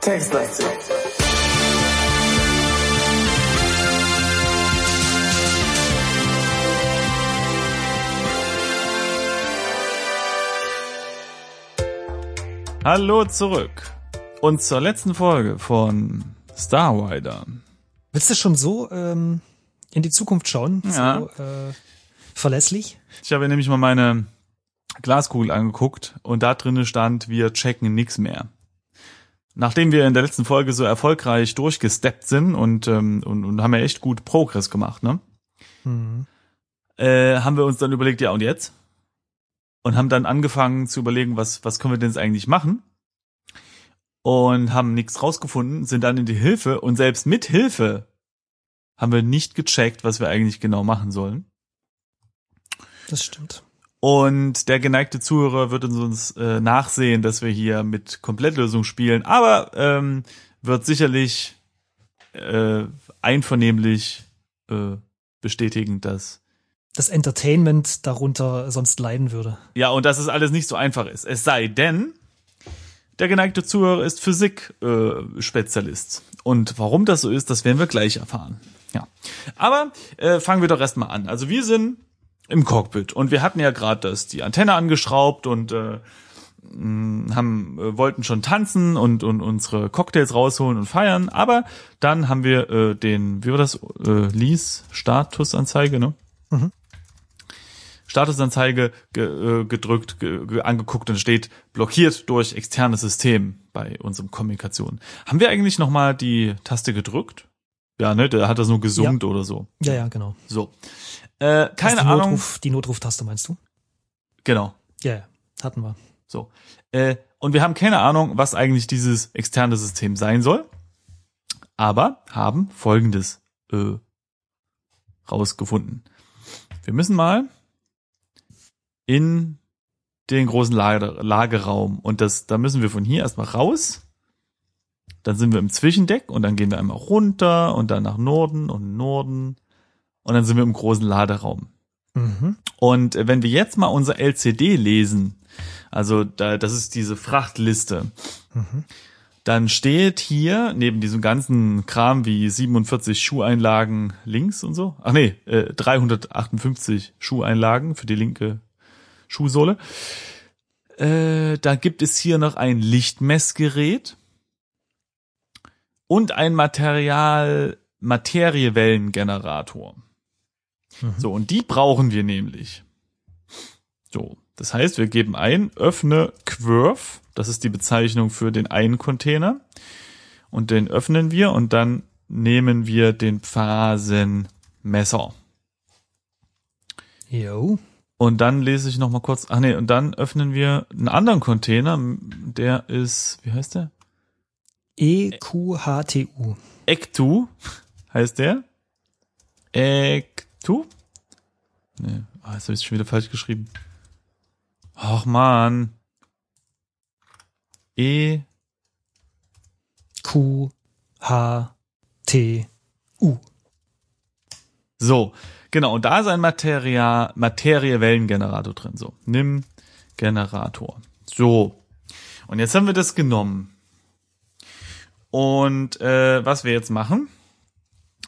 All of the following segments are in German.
Textlastig. Hallo zurück. Und zur letzten Folge von Star Rider. Willst du schon so ähm, in die Zukunft schauen? Ja. So äh, verlässlich? Ich habe nämlich mal meine Glaskugel angeguckt und da drinnen stand, wir checken nix mehr. Nachdem wir in der letzten Folge so erfolgreich durchgesteppt sind und, ähm, und, und haben ja echt gut Progress gemacht, ne? Mhm. Äh, haben wir uns dann überlegt, ja und jetzt? Und haben dann angefangen zu überlegen, was, was können wir denn jetzt eigentlich machen? Und haben nichts rausgefunden, sind dann in die Hilfe und selbst mit Hilfe haben wir nicht gecheckt, was wir eigentlich genau machen sollen. Das stimmt. Und der geneigte Zuhörer wird uns äh, nachsehen, dass wir hier mit Komplettlösung spielen, aber ähm, wird sicherlich äh, einvernehmlich äh, bestätigen, dass Das Entertainment darunter sonst leiden würde. ja und dass es alles nicht so einfach ist. Es sei denn, der geneigte Zuhörer ist Physik-Spezialist. Äh, und warum das so ist, das werden wir gleich erfahren. Ja, aber äh, fangen wir doch erstmal an. Also wir sind im Cockpit und wir hatten ja gerade das die Antenne angeschraubt und äh, mh, haben äh, wollten schon tanzen und und unsere Cocktails rausholen und feiern, aber dann haben wir äh, den wie war das äh, Lease Statusanzeige, ne? Mhm. Statusanzeige ge, äh, gedrückt, ge, ge, angeguckt und steht blockiert durch externes System bei unserem Kommunikation. Haben wir eigentlich noch mal die Taste gedrückt? Ja, ne, der hat das nur gesummt oder so. Ja, ja, genau. So. Äh, keine die Ahnung. Notruf, die Notruftaste meinst du? Genau. Ja, ja. Hatten wir. So. Äh, und wir haben keine Ahnung, was eigentlich dieses externe System sein soll. Aber haben folgendes äh, rausgefunden. Wir müssen mal in den großen Lager, Lagerraum und das, da müssen wir von hier erstmal raus. Dann sind wir im Zwischendeck und dann gehen wir einmal runter und dann nach Norden und Norden und dann sind wir im großen Laderaum. Mhm. Und wenn wir jetzt mal unser LCD lesen, also da, das ist diese Frachtliste, Mhm. dann steht hier neben diesem ganzen Kram wie 47 Schuheinlagen links und so, ach nee, äh, 358 Schuheinlagen für die linke Schuhsohle, äh, da gibt es hier noch ein Lichtmessgerät und ein Material Materiewellengenerator. Mhm. So, und die brauchen wir nämlich. So, das heißt, wir geben ein, öffne Quirf, das ist die Bezeichnung für den einen Container, und den öffnen wir und dann nehmen wir den Phasenmesser. Jo. Und dann lese ich noch mal kurz, ach nee, und dann öffnen wir einen anderen Container, der ist, wie heißt der? E EQHTU. Ectu heißt der. Ectu? Nee, ah, jetzt habe ich schon wieder falsch geschrieben. Ach man. E Q H T U. so, genau, und da ist ein Materia Materiewellengenerator drin. So, nimm Generator. So. Und jetzt haben wir das genommen. Und äh, was wir jetzt machen,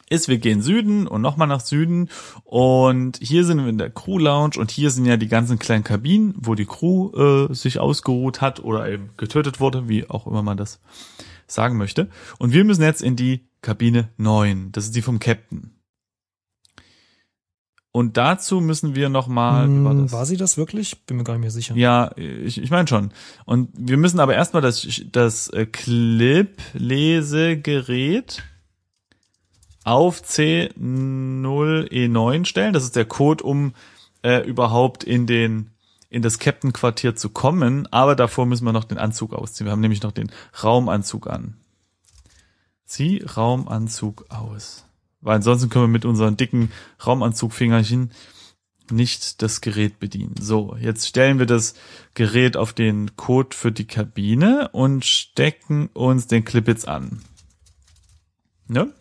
ist, wir gehen Süden und nochmal nach Süden und hier sind wir in der Crew Lounge und hier sind ja die ganzen kleinen Kabinen, wo die Crew äh, sich ausgeruht hat oder eben getötet wurde, wie auch immer man das sagen möchte. Und wir müssen jetzt in die Kabine 9, das ist die vom Captain. Und dazu müssen wir nochmal, war Hm, das? war sie das wirklich? Bin mir gar nicht mehr sicher. Ja, ich, ich meine schon. Und wir müssen aber erstmal das, das äh, Clip-Lesegerät auf C0E9 stellen. Das ist der Code, um äh, überhaupt in den in das Captain-Quartier zu kommen. Aber davor müssen wir noch den Anzug ausziehen. Wir haben nämlich noch den Raumanzug an. Zieh Raumanzug aus. Weil ansonsten können wir mit unseren dicken Raumanzugfingerchen nicht das Gerät bedienen. So, jetzt stellen wir das Gerät auf den Code für die Kabine und stecken uns den Clip jetzt an. Ne?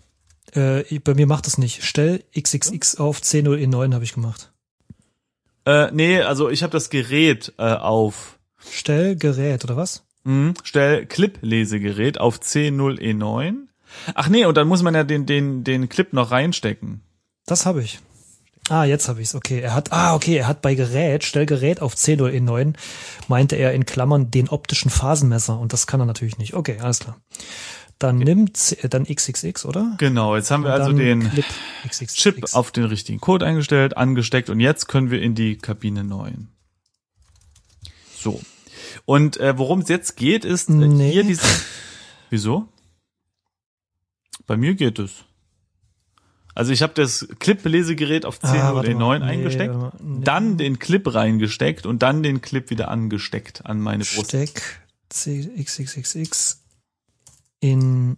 Äh, bei mir macht das nicht. Stell XXX auf 100E9 habe ich gemacht. Äh, nee, also ich habe das Gerät äh, auf Stell Gerät oder was? mh, stell Clip-Lesegerät auf C0E9. Ach nee, und dann muss man ja den den den Clip noch reinstecken. Das habe ich. Ah, jetzt habe ich's. Okay, er hat ah okay, er hat bei Gerät, stell Gerät auf 100E9 meinte er in Klammern den optischen Phasenmesser und das kann er natürlich nicht. Okay, alles klar. Dann nimmt äh, dann XXX, oder? Genau, jetzt haben wir also den XXX. Chip auf den richtigen Code eingestellt, angesteckt und jetzt können wir in die Kabine 9. So. Und äh, worum es jetzt geht, ist äh, Nee. hier diese. Wieso? Bei mir geht es. Also ich habe das Clip-Lesegerät auf 10 Ah, oder warte 9 mal. Nee, eingesteckt. Nee. dann den Clip reingesteckt und dann den Clip wieder angesteckt an meine Brust. Steck XXXX in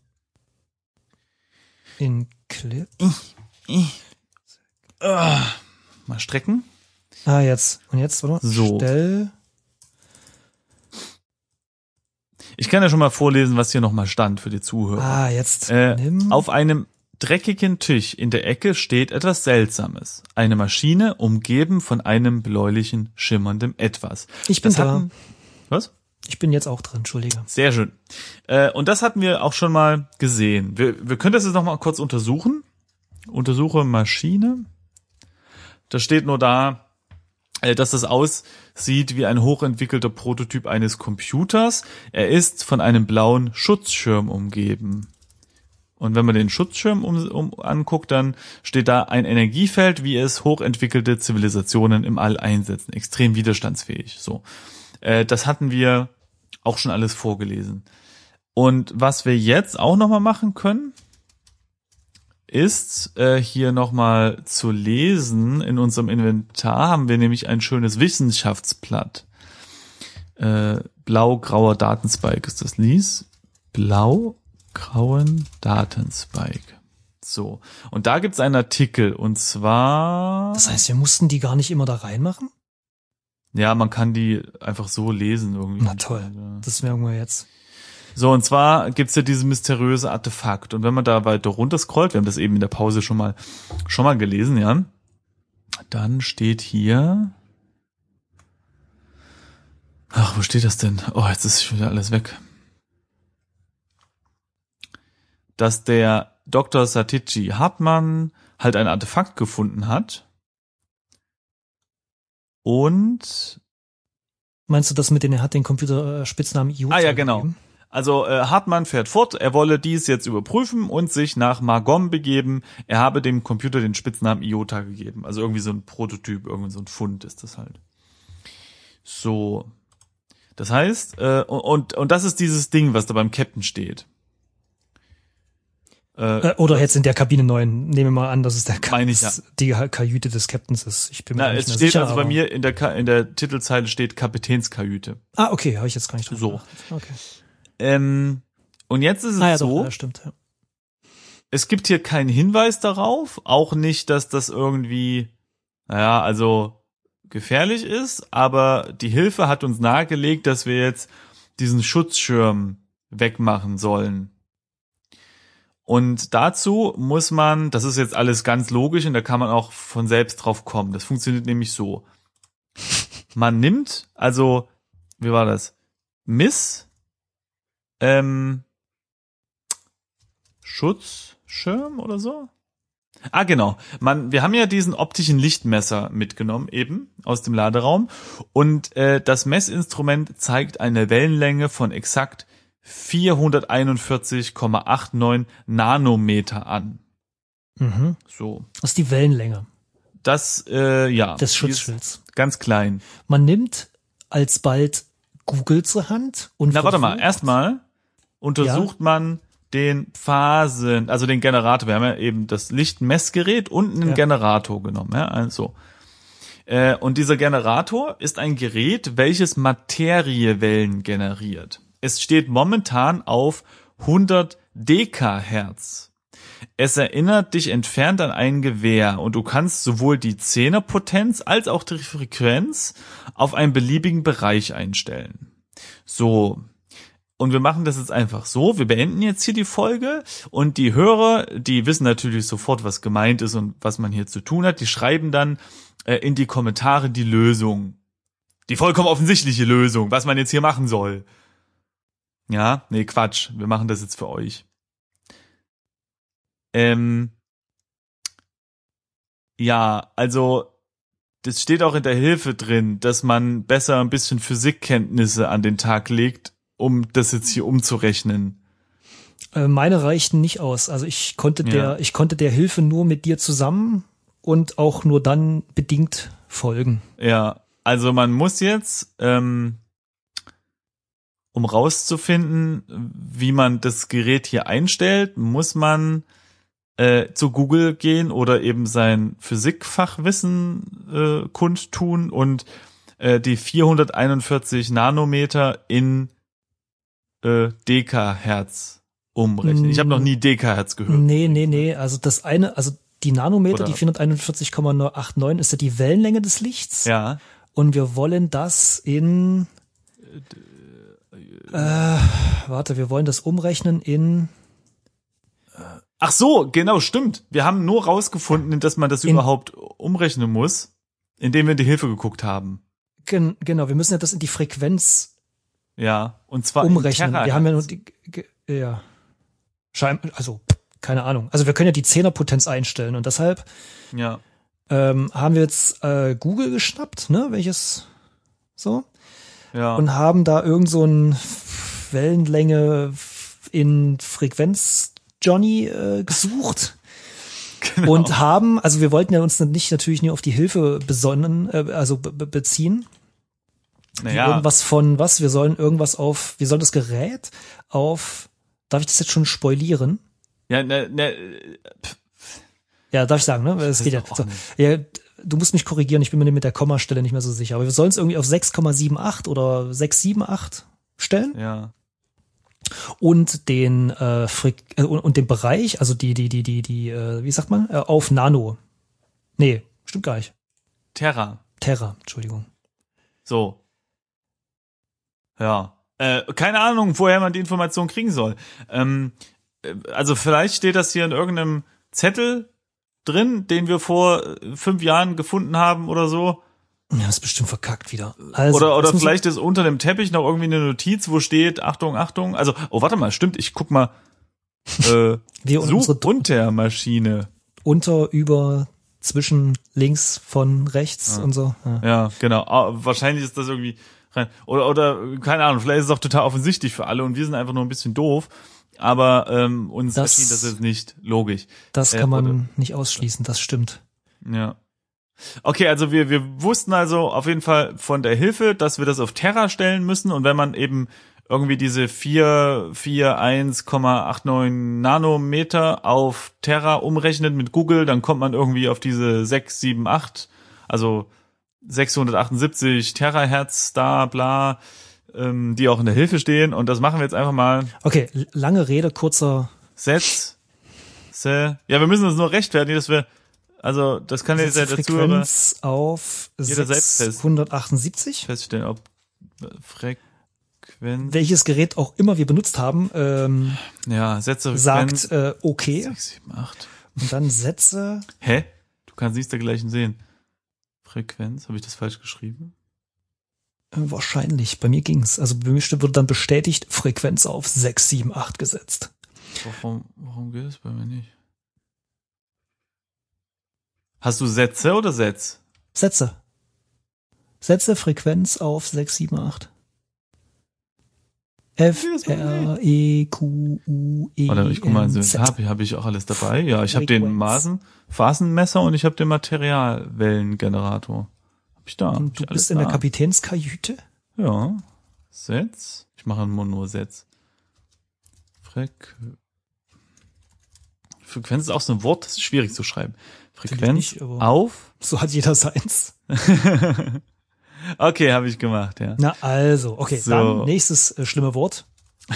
in Clip. Ah, mal strecken. Ah, jetzt. Und jetzt, oder? So. Stell. Ich kann ja schon mal vorlesen, was hier nochmal stand für die Zuhörer. Ah, jetzt. Äh, auf einem dreckigen Tisch in der Ecke steht etwas Seltsames. Eine Maschine umgeben von einem bläulichen, schimmerndem Etwas. ich bin Das da. hatten- Was? Ich bin jetzt auch drin, Entschuldige. Sehr schön. Äh, und das hatten wir auch schon mal gesehen. Wir, wir können das jetzt noch mal kurz untersuchen. Untersuche Maschine. Da steht nur da, dass das aussieht wie ein hochentwickelter Prototyp eines Computers. Er ist von einem blauen Schutzschirm umgeben. Und wenn man den Schutzschirm um, um, anguckt, dann steht da ein Energiefeld, wie es hochentwickelte Zivilisationen im All einsetzen. Extrem widerstandsfähig. So. Äh, das hatten wir auch schon alles vorgelesen. Und was wir jetzt auch nochmal machen können, ist äh, hier nochmal zu lesen. In unserem Inventar haben wir nämlich ein schönes Wissenschaftsblatt. Äh, Blau-grauer Datenspike ist das Lies. Blau-grauen Datenspike. So. Und da gibt's einen Artikel und zwar. Das heißt, wir mussten die gar nicht immer da reinmachen? Ja, man kann die einfach so lesen irgendwie. Na toll. Das merken wir jetzt. So, und zwar gibt's ja dieses mysteriöse Artefakt. Und wenn man da weiter runter scrollt, wir haben das eben in der Pause schon mal, schon mal gelesen, ja, dann steht hier, ach, wo steht das denn? Oh, jetzt ist schon wieder alles weg. Dass der Dr. Satichi Hartmann halt ein Artefakt gefunden hat. Und Meinst du das mit den, er hat den Computer äh, Iota Ah, ja, genau. gegeben? Also äh, Hartmann fährt fort, er wolle dies jetzt überprüfen und sich nach Margom begeben. Er habe dem Computer den Spitznamen Iota gegeben. Also irgendwie so ein Prototyp, irgendwie so ein Fund ist das halt. So. Das heißt, äh, und, und das ist dieses Ding, was da beim Captain steht. Äh, Äh, oder jetzt in der Kabine 9. Nehmen wir mal an, dass es der Ka ich, ja. die Kajüte des Captains ist. Ich bin mir na, nicht es steht sicher. also bei mir in der, Ka in der Titelzeile steht Kapitänskajüte. Ah, okay, habe ich jetzt gar nicht drüber So. Okay. Ähm, und jetzt ist es Ah ja, so. doch, ja, stimmt. Ja. es gibt hier keinen Hinweis darauf, auch nicht, dass das irgendwie, naja, also gefährlich ist, aber die Hilfe hat uns nahegelegt, dass wir jetzt diesen Schutzschirm wegmachen sollen. Und dazu muss man, das ist jetzt alles ganz logisch und da kann man auch von selbst drauf kommen. Das funktioniert nämlich so. Man nimmt, also, wie war das? Miss, ähm, Schutzschirm oder so? Ah, genau. Man, wir haben ja diesen optischen Lichtmesser mitgenommen, eben aus dem Laderaum. Und äh, das Messinstrument zeigt eine Wellenlänge von exakt 441,89 Nanometer an. Mhm. So. Das ist die Wellenlänge Das, äh, ja. des Schutzschilds. Ganz klein. Man nimmt alsbald Google zur Hand und Na, warte mal. Erstmal untersucht man den Phasen, also den Generator. Wir haben ja eben das Lichtmessgerät und einen Ja. Generator genommen. Ja, also. Äh, und dieser Generator ist ein Gerät, welches Materiewellen generiert. Es steht momentan auf 100 Dekahertz. Es erinnert dich entfernt an ein Gewehr und du kannst sowohl die Zehnerpotenz als auch die Frequenz auf einen beliebigen Bereich einstellen. So. Und wir machen das jetzt einfach so. Wir beenden jetzt hier die Folge und die Hörer, die wissen natürlich sofort, was gemeint ist und was man hier zu tun hat. Die schreiben dann äh, in die Kommentare die Lösung. Die vollkommen offensichtliche Lösung, was man jetzt hier machen soll. Ja, nee, Quatsch. Wir machen das jetzt für euch. Ähm, ja, also das steht auch in der Hilfe drin, dass man besser ein bisschen Physikkenntnisse an den Tag legt, um das jetzt hier umzurechnen. Äh, meine reichten nicht aus. Also ich konnte Ja. der, ich konnte der Hilfe nur mit dir zusammen und auch nur dann bedingt folgen. Ja, also man muss jetzt, ähm, um rauszufinden, wie man das Gerät hier einstellt, muss man äh, zu Google gehen oder eben sein Physikfachwissen äh, kundtun und äh, die 441 Nanometer in äh, Dekahertz umrechnen. Ich habe noch nie Dekahertz gehört. Nee, nee, nee. Also das eine, also die Nanometer, Oder- die 441,89 ist ja die Wellenlänge des Lichts. Ja. Und wir wollen das in, äh, warte, wir wollen das umrechnen in, Ach so, genau, stimmt. Wir haben nur rausgefunden, dass man das In- überhaupt umrechnen muss, indem wir in die Hilfe geguckt haben. gen, genau, wir müssen ja das in die Frequenz Ja, und zwar umrechnen. Wir haben ja nur die, ja, Schein, also, keine Ahnung. Also wir können ja die Zehnerpotenz einstellen und deshalb ja, ähm, haben wir jetzt äh, Google geschnappt, ne, welches so ja, und haben da irgend so ein Wellenlänge in Frequenz Johnny äh, gesucht genau. und haben, also wir wollten ja uns nicht natürlich nur auf die Hilfe besonnen, äh, also be be beziehen, naja, irgendwas von was, wir sollen irgendwas auf, wir sollen das Gerät auf, darf ich das jetzt schon spoilieren? ja, ne, ne, Ja, darf ich sagen, ne? Es geht ja. So. ja. Du musst mich korrigieren, ich bin mir mit der Kommastelle nicht mehr so sicher. Aber wir sollen es irgendwie auf 6,78 oder 678 stellen ja, und den äh, Freq äh, und, und den Bereich, also die die die die die äh, wie sagt man, äh, auf Nano. Nee, stimmt gar nicht. Terra, Terra, Entschuldigung. so. Ja, äh, keine Ahnung, woher man die Information kriegen soll. Ähm, äh, also vielleicht steht das hier in irgendeinem Zettel drin, den wir vor äh, fünf Jahren gefunden haben oder so. Ja, ist bestimmt verkackt wieder. Also, oder oder vielleicht ist unter dem Teppich noch irgendwie eine Notiz, wo steht, Achtung, Achtung. Also, oh, warte mal, stimmt, ich guck mal. Äh, wir und unsere Suchuntermaschine. unter über zwischen links von rechts Ja. und so. Ja. Ja, genau. Ah, wahrscheinlich ist das irgendwie rein. Oder, oder, keine Ahnung, vielleicht ist es auch total offensichtlich für alle und wir sind einfach nur ein bisschen doof. Aber ähm, uns Das- erschien das jetzt nicht logisch. Das Äh, kann man oder- nicht ausschließen, das stimmt. Ja. Okay, also wir, wir wussten also auf jeden Fall von der Hilfe, dass wir das auf Terra stellen müssen und wenn man eben irgendwie diese 4, 4, 1,89 Nanometer auf Terra umrechnet mit Google, dann kommt man irgendwie auf diese 6, 7, 8, also 678 Terahertz da, bla, ähm, die auch in der Hilfe stehen und das machen wir jetzt einfach mal Okay, lange Rede, kurzer Setz, se, ja, wir müssen uns nur rechtfertigen, dass wir, also das kann jetzt ja der Zuhörer auf Jeder selbst fest. 678. feststellen, ob äh, Frequenz, Welches Gerät auch immer wir benutzt haben, ähm, ja, Sätze sagt äh, okay 6, 7, 8. und dann Sätze. Hä? Du kannst nichts dergleichen sehen. Frequenz, habe ich das falsch geschrieben? Äh, wahrscheinlich, bei mir ging's. Also bei mir wurde dann bestätigt, Frequenz auf 678 gesetzt. Warum, warum geht es bei mir nicht? Hast du Sätze oder Sätz? Sätze. Sätze, Frequenz auf 678. F, R, E, Q, U, E, Warte, ich guck mal, also, habe hab ich auch alles dabei. Ja, ich habe den. Maßen, Phasenmesser und ich habe den Materialwellengenerator. Hab ich da. Hab Und ich du bist in der da. Kapitänskajüte? Ja. Setz. Ich mache nur nur Setz. Freq Frequenz ist auch so ein Wort, das ist schwierig zu schreiben. Frequenz nicht, auf. So hat jeder seins. okay, habe ich gemacht, ja. Na also, okay, So. dann nächstes äh, schlimme Wort.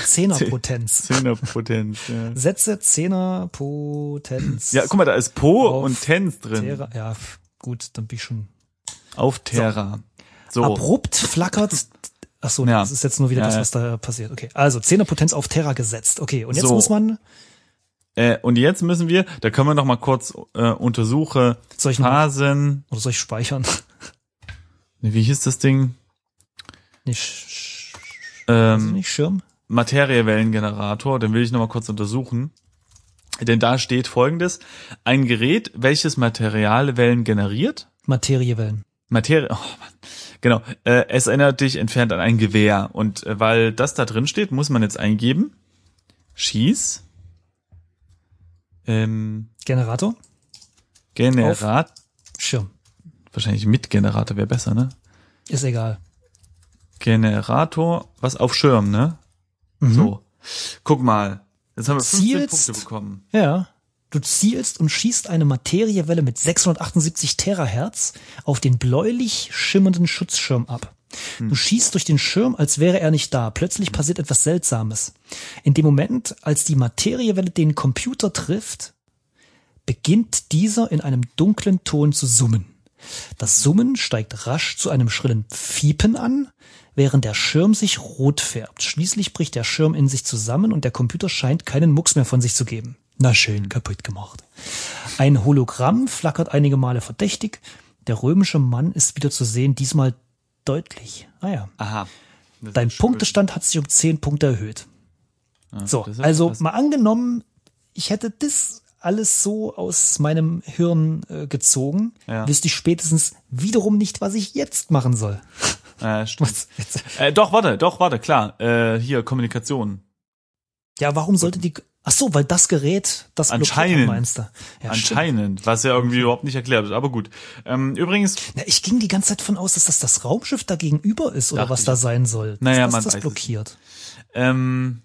Zehnerpotenz. Zehnerpotenz, ja. Sätze Zehnerpotenz. Ja, guck mal, da ist Po Auf und Tens drin. Terra, ja, gut, dann bin ich schon. Auf Terra. So. Abrupt flackert Ach so, Ja. das ist jetzt nur wieder Ja, das, was da passiert. Okay, also Zehnerpotenz auf Terra gesetzt. Okay, und jetzt So. muss man, Äh, und jetzt müssen wir, da können wir noch mal kurz äh, untersuche soll ich noch, Phasen. oder soll ich speichern? Wie hieß das Ding? Nicht, Ähm, nicht Schirm? Materiewellengenerator, den will ich noch mal kurz untersuchen. Denn da steht folgendes. Ein Gerät, welches Materialwellen generiert. Materiewellen. Materie, oh Mann. Genau. Äh, es erinnert dich entfernt an ein Gewehr. Und äh, weil das da drin steht, muss man jetzt eingeben. Schieß. Ähm, Generator? Generat. Wahrscheinlich mit Generator wäre besser, ne? Ist egal. Generator, was auf Schirm, ne? Mhm. So. Guck mal. Jetzt haben wir 15 Zielst- Punkte bekommen. Ja. Du zielst und schießt eine Materiewelle mit 678 Terahertz auf den bläulich schimmernden Schutzschirm ab. Du schießt durch den Schirm, als wäre er nicht da. Plötzlich passiert etwas Seltsames. In dem Moment, als die Materiewelle den Computer trifft, beginnt dieser in einem dunklen Ton zu summen. Das Summen steigt rasch zu einem schrillen Fiepen an, während der Schirm sich rot färbt. Schließlich bricht der Schirm in sich zusammen und der Computer scheint keinen Mucks mehr von sich zu geben. Na schön, kaputt gemacht. Ein Hologramm flackert einige Male verdächtig. Der römische Mann ist wieder zu sehen, diesmal deutlich. Ah ja. Aha. Dein. Punktestand hat sich um 10 Punkte erhöht. Ja, So, also mal angenommen, ich hätte das alles so aus meinem Hirn äh, gezogen, Ja. wüsste ich spätestens wiederum nicht, was ich jetzt machen soll. Äh, stimmt. Äh, doch, warte, doch, warte, klar. Äh, hier, Kommunikation. Ja, warum sollte die? Ach so, weil das Gerät das Anscheinend. meinst du? Ja, stimmt. Anscheinend, was ja irgendwie überhaupt nicht erklärt wird, aber gut. Ähm, übrigens, Na, ich ging die ganze Zeit von aus, dass das das Raumschiff da gegenüber ist oder was ich. da sein soll. Naja, dass man das blockiert. ähm,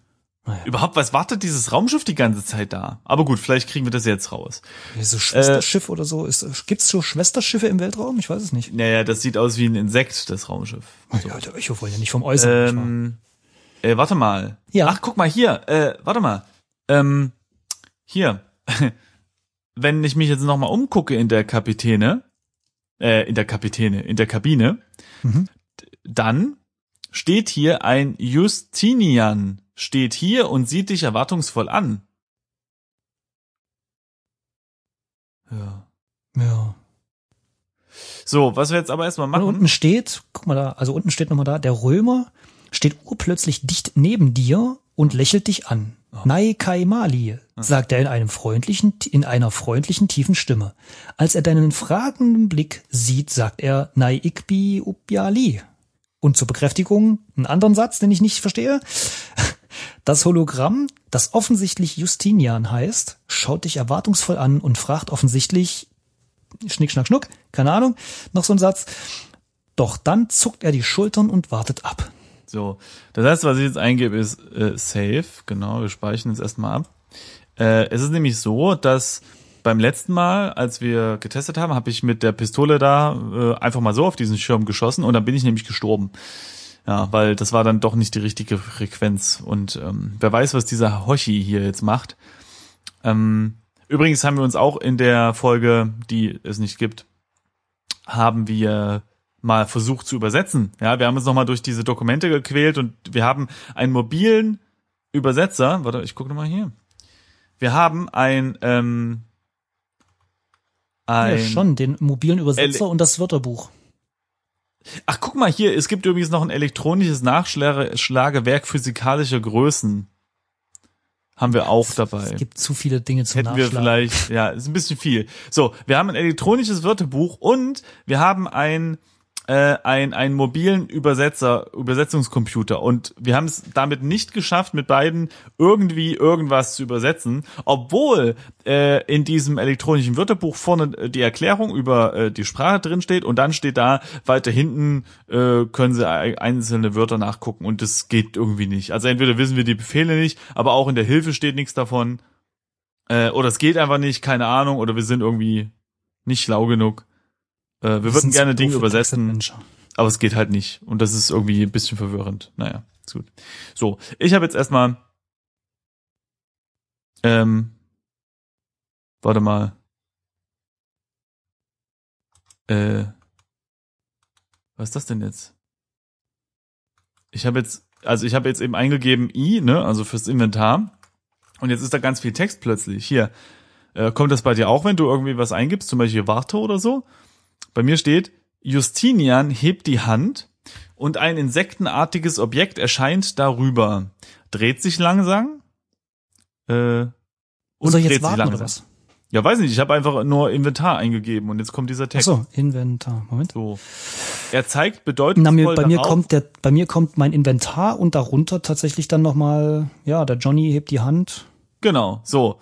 Naja. überhaupt, was wartet dieses Raumschiff die ganze Zeit da? Aber gut, vielleicht kriegen wir das jetzt raus. So Schwesterschiff oder so. Ist, gibt's so Schwesterschiffe im Weltraum? Ich weiß es nicht. Naja, das sieht aus wie ein Insekt, das Raumschiff. Ja, ich hoffe ja nicht vom Äußeren. Ähm, äh, warte mal. Ja. Ach, guck mal hier. Äh, warte mal. Ähm, hier. Wenn ich mich jetzt noch mal umgucke in der Kapitäne, äh, in der Kapitäne, in der Kabine, Mhm. dann steht hier ein Justinian, steht hier und sieht dich erwartungsvoll an. Ja. Ja. So, was wir jetzt aber erstmal Und machen. unten steht, guck mal da, also unten steht nochmal da, der Römer steht urplötzlich dicht neben dir und lächelt dich an. Nai Kai Mali, sagt er in einem freundlichen, in einer freundlichen, tiefen Stimme. Als er deinen fragenden Blick sieht, sagt er Nai Ikbi Upyali. Und zur Bekräftigung einen anderen Satz, den ich nicht verstehe. Das Hologramm, das offensichtlich Justinian heißt, schaut dich erwartungsvoll an und fragt offensichtlich, Schnick, Schnack, Schnuck, keine Ahnung, noch so ein Satz. Doch dann zuckt er die Schultern und wartet ab. So, das heißt, was ich jetzt eingebe, ist äh, Save. Genau, wir speichern jetzt erstmal ab. Äh, es ist nämlich so, dass beim letzten Mal, als wir getestet haben, habe ich mit der Pistole da äh, einfach mal so auf diesen Schirm geschossen und dann bin ich nämlich gestorben. Ja, weil das war dann doch nicht die richtige Frequenz. Und ähm, wer weiß, was dieser Hoshi hier jetzt macht. Ähm, übrigens haben wir uns auch in der Folge, die es nicht gibt, haben wir mal versucht zu übersetzen. Ja, wir haben uns nochmal durch diese Dokumente gequält und wir haben einen mobilen Übersetzer. Warte, ich gucke nochmal hier. Wir haben ein, ähm, ein Ja, schon, den mobilen Übersetzer Ele- und das Wörterbuch. Ach, guck mal hier, es gibt übrigens noch ein elektronisches Nachschlagewerk physikalischer Größen. Haben wir auch dabei. Es gibt zu viele Dinge zum Hätten wir Nachschlagen. vielleicht, ja, ist ein bisschen viel. So, wir haben ein elektronisches Wörterbuch und wir haben ein äh, ein einen mobilen Übersetzer, Übersetzungscomputer und wir haben es damit nicht geschafft, mit beiden irgendwie irgendwas zu übersetzen, obwohl äh, in diesem elektronischen Wörterbuch vorne äh, die Erklärung über äh, die Sprache drin steht und dann steht da weiter hinten äh, können Sie ei- einzelne Wörter nachgucken und das geht irgendwie nicht. Also entweder wissen wir die Befehle nicht, aber auch in der Hilfe steht nichts davon. Äh, oder es geht einfach nicht, keine Ahnung, oder wir sind irgendwie nicht schlau genug. Äh, wir würden gerne so Dinge übersetzen, aber es geht halt nicht. Und das ist irgendwie ein bisschen verwirrend. Naja, ist gut. So, ich habe jetzt erstmal. Ähm, warte mal. Äh, was ist das denn jetzt? ich habe jetzt, also ich habe jetzt eben eingegeben i, ne, also fürs Inventar. Und jetzt ist da ganz viel Text plötzlich. Hier, äh, kommt das bei dir auch, wenn du irgendwie was eingibst, zum Beispiel Warte oder so? Bei mir steht, Justinian hebt die Hand und ein insektenartiges Objekt erscheint darüber, dreht sich langsam äh, und Soll ich jetzt warten oder was? Ja, weiß nicht, ich habe einfach nur Inventar eingegeben und jetzt kommt dieser Ach Text. so, Inventar. Moment. So. Er zeigt Na, bedeutungsvoll mir, bei mir kommt der, bei mir kommt mein Inventar und darunter tatsächlich dann nochmal, ja, der Johnny hebt die Hand. Genau, so.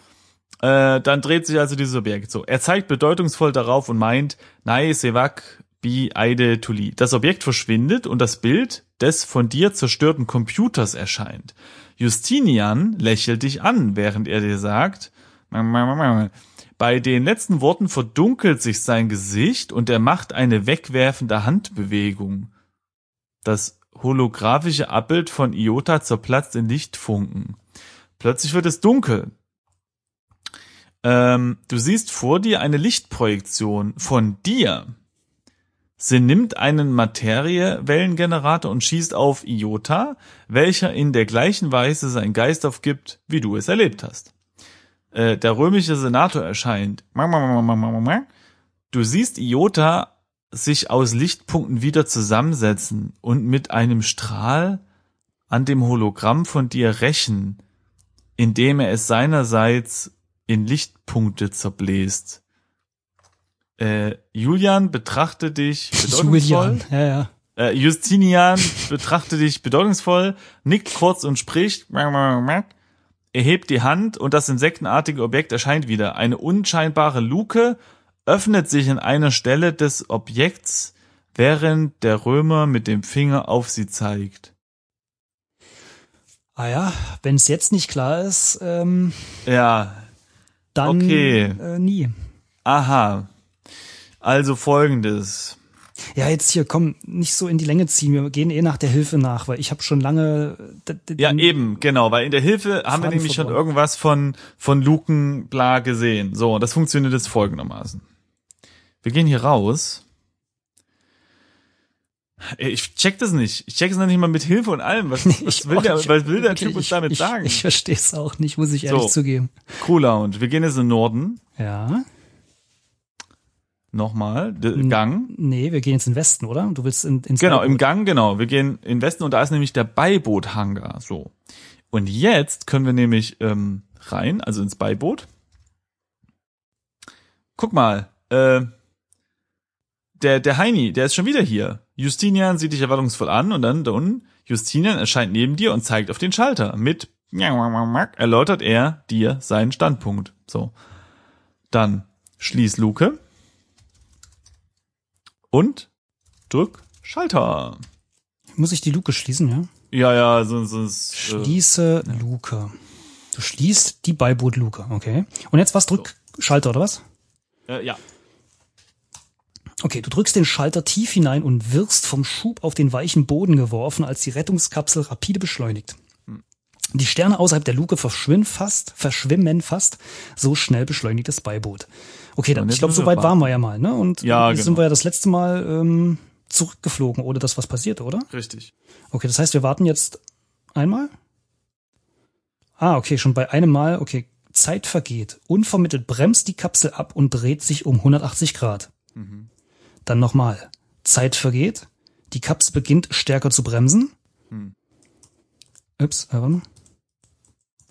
Äh, dann dreht sich also dieses Objekt. So, er zeigt bedeutungsvoll darauf und meint, Nai Sevak bi Eide Tuli. Das Objekt verschwindet und das Bild des von dir zerstörten Computers erscheint. Justinian lächelt dich an, während er dir sagt, bei den letzten Worten verdunkelt sich sein Gesicht und er macht eine wegwerfende Handbewegung. Das holographische Abbild von Iota zerplatzt in Lichtfunken. Plötzlich wird es dunkel. Ähm, du siehst vor dir eine Lichtprojektion von dir. Sie nimmt einen Materiewellengenerator und schießt auf Iota, welcher in der gleichen Weise seinen Geist aufgibt, wie du es erlebt hast. Äh, der römische Senator erscheint. Du siehst Iota sich aus Lichtpunkten wieder zusammensetzen und mit einem Strahl an dem Hologramm von dir rächen, indem er es seinerseits in Lichtpunkte zerbläst. Äh, Julian betrachte dich bedeutungsvoll. Julian, ja, ja. Äh, Justinian betrachte dich bedeutungsvoll, nickt kurz und spricht. Er hebt die Hand und das insektenartige Objekt erscheint wieder. Eine unscheinbare Luke öffnet sich an einer Stelle des Objekts, während der Römer mit dem Finger auf sie zeigt. Ah ja, wenn es jetzt nicht klar ist, ähm, Ja, dann Okay. äh, nie. aha. Also folgendes. Ja, jetzt hier, komm, nicht so in die Länge ziehen. Wir gehen eh nach der Hilfe nach, weil ich habe schon lange. Ja, eben, genau, weil in der Hilfe haben wir nämlich schon verloren. irgendwas von, von Luken bla gesehen. So, und das funktioniert jetzt folgendermaßen. Wir gehen hier raus. Ich check das nicht. Ich check es noch nicht mal mit Hilfe und allem. Was, was Ich will der, was will der Typ uns ich- damit ich, sagen? Ich verstehe es auch nicht, muss ich ehrlich So. zugeben. Crew Lounge. Wir gehen jetzt in den Norden. Ja. Nochmal. Hm. Gang. Nee, wir gehen jetzt in den Westen, oder? Du willst in, ins Genau, Beiboot. im Gang, genau. Wir gehen in den Westen und da ist nämlich der Beiboot-Hangar. So. Und jetzt können wir nämlich ähm, rein, also ins Beiboot. Guck mal, äh, der, der Heini, der ist schon wieder hier. Justinian sieht dich erwartungsvoll an und dann da unten, Justinian erscheint neben dir und zeigt auf den Schalter. Mit erläutert er dir seinen Standpunkt. So. Dann schließ Luke und drück Schalter. Muss ich die Luke schließen, ja? Ja, ja, so, so, so Schließe Luke. Du schließt die Beiboot-Luke, okay. Und jetzt was? Drück Schalter, oder was? äh, ja. Okay, du drückst den Schalter tief hinein und wirst vom Schub auf den weichen Boden geworfen, als die Rettungskapsel rapide beschleunigt. Die Sterne außerhalb der Luke verschwimmen fast, verschwimmen fast, so schnell beschleunigt das Beiboot. Okay, dann, ich glaube, so weit waren wir ja mal, ne? Und Ja, jetzt sind genau. wir ja das letzte Mal ähm, zurückgeflogen, ohne dass was passierte, oder? Richtig. Okay, das heißt, wir warten jetzt einmal? Ah, okay, schon bei einem Mal, okay. Zeit vergeht. Unvermittelt bremst die Kapsel ab und dreht sich um 180 Grad. Dann nochmal. Zeit vergeht. Die Kapsel beginnt stärker zu bremsen. Ups, äh, warte.